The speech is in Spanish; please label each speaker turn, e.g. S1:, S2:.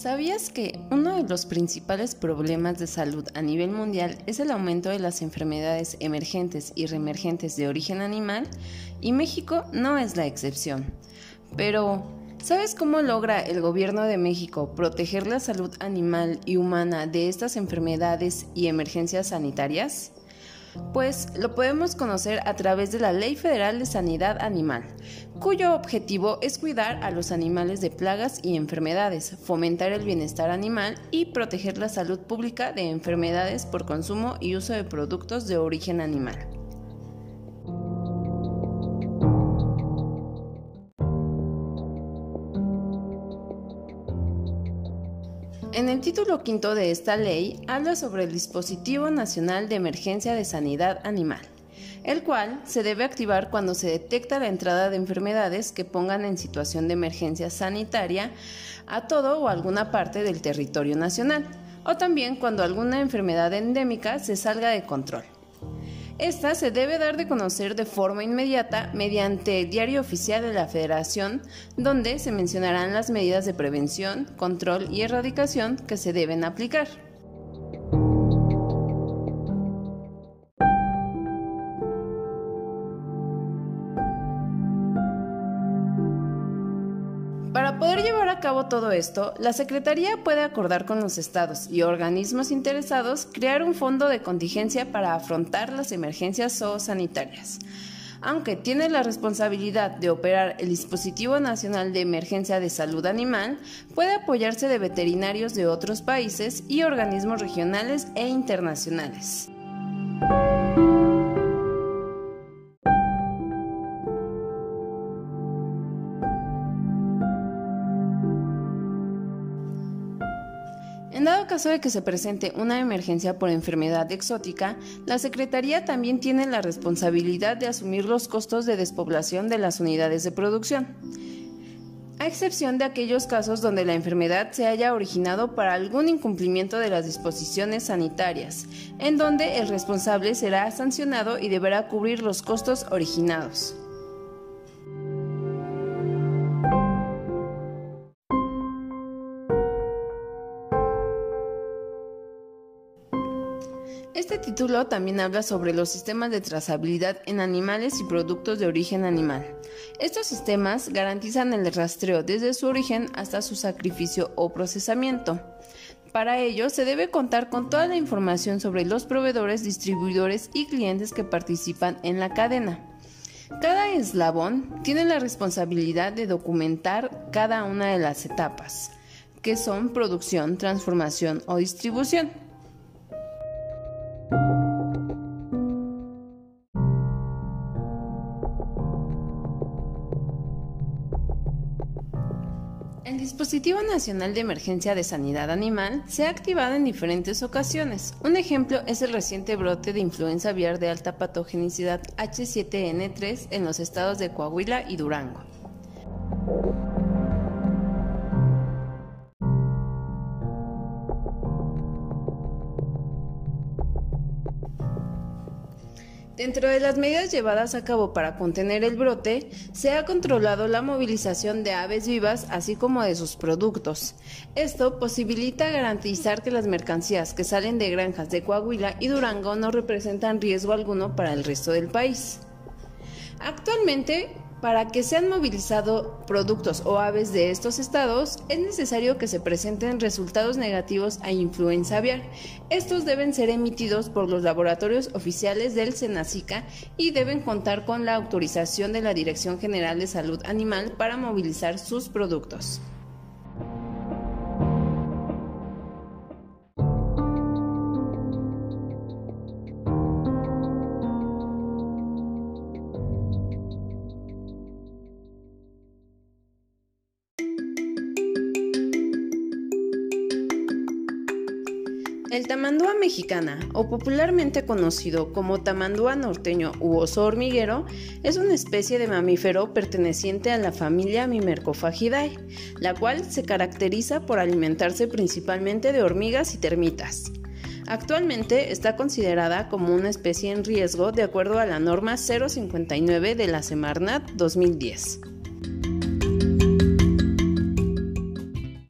S1: ¿Sabías que uno de los principales problemas de salud a nivel mundial es el aumento de las enfermedades emergentes y reemergentes de origen animal? Y México no es la excepción. Pero, ¿sabes cómo logra el gobierno de México proteger la salud animal y humana de estas enfermedades y emergencias sanitarias? Pues lo podemos conocer a través de la Ley Federal de Sanidad Animal, cuyo objetivo es cuidar a los animales de plagas y enfermedades, fomentar el bienestar animal y proteger la salud pública de enfermedades por consumo y uso de productos de origen animal. En el título quinto de esta ley habla sobre el Dispositivo Nacional de Emergencia de Sanidad Animal, el cual se debe activar cuando se detecta la entrada de enfermedades que pongan en situación de emergencia sanitaria a todo o alguna parte del territorio nacional, o también cuando alguna enfermedad endémica se salga de control. Esta se debe dar de conocer de forma inmediata mediante el diario oficial de la Federación, donde se mencionarán las medidas de prevención, control y erradicación que se deben aplicar. Poder llevar a cabo todo esto, la Secretaría puede acordar con los estados y organismos interesados crear un fondo de contingencia para afrontar las emergencias zoosanitarias. Aunque tiene la responsabilidad de operar el Dispositivo Nacional de Emergencia de Salud Animal, puede apoyarse de veterinarios de otros países y organismos regionales e internacionales. En dado caso de que se presente una emergencia por enfermedad exótica, la Secretaría también tiene la responsabilidad de asumir los costos de despoblación de las unidades de producción, a excepción de aquellos casos donde la enfermedad se haya originado para algún incumplimiento de las disposiciones sanitarias, en donde el responsable será sancionado y deberá cubrir los costos originados. Título también habla sobre los sistemas de trazabilidad en animales y productos de origen animal. Estos sistemas garantizan el rastreo desde su origen hasta su sacrificio o procesamiento. Para ello, se debe contar con toda la información sobre los proveedores, distribuidores y clientes que participan en la cadena. Cada eslabón tiene la responsabilidad de documentar cada una de las etapas, que son producción, transformación o distribución. Dispositivo Nacional de Emergencia de Sanidad Animal se ha activado en diferentes ocasiones. Un ejemplo es el reciente brote de influenza aviar de alta patogenicidad H7N3 en los estados de Coahuila y Durango. Dentro de las medidas llevadas a cabo para contener el brote, se ha controlado la movilización de aves vivas así como de sus productos. Esto posibilita garantizar que las mercancías que salen de granjas de Coahuila y Durango no representan riesgo alguno para el resto del país. Actualmente, para que sean movilizados productos o aves de estos estados, es necesario que se presenten resultados negativos a influenza aviar. Estos deben ser emitidos por los laboratorios oficiales del SENACICA y deben contar con la autorización de la Dirección General de Salud Animal para movilizar sus productos. El tamandúa mexicana, o popularmente conocido como tamandúa norteño u oso hormiguero, es una especie de mamífero perteneciente a la familia Mimercophagidae, la cual se caracteriza por alimentarse principalmente de hormigas y termitas. Actualmente está considerada como una especie en riesgo de acuerdo a la norma 059 de la Semarnat 2010.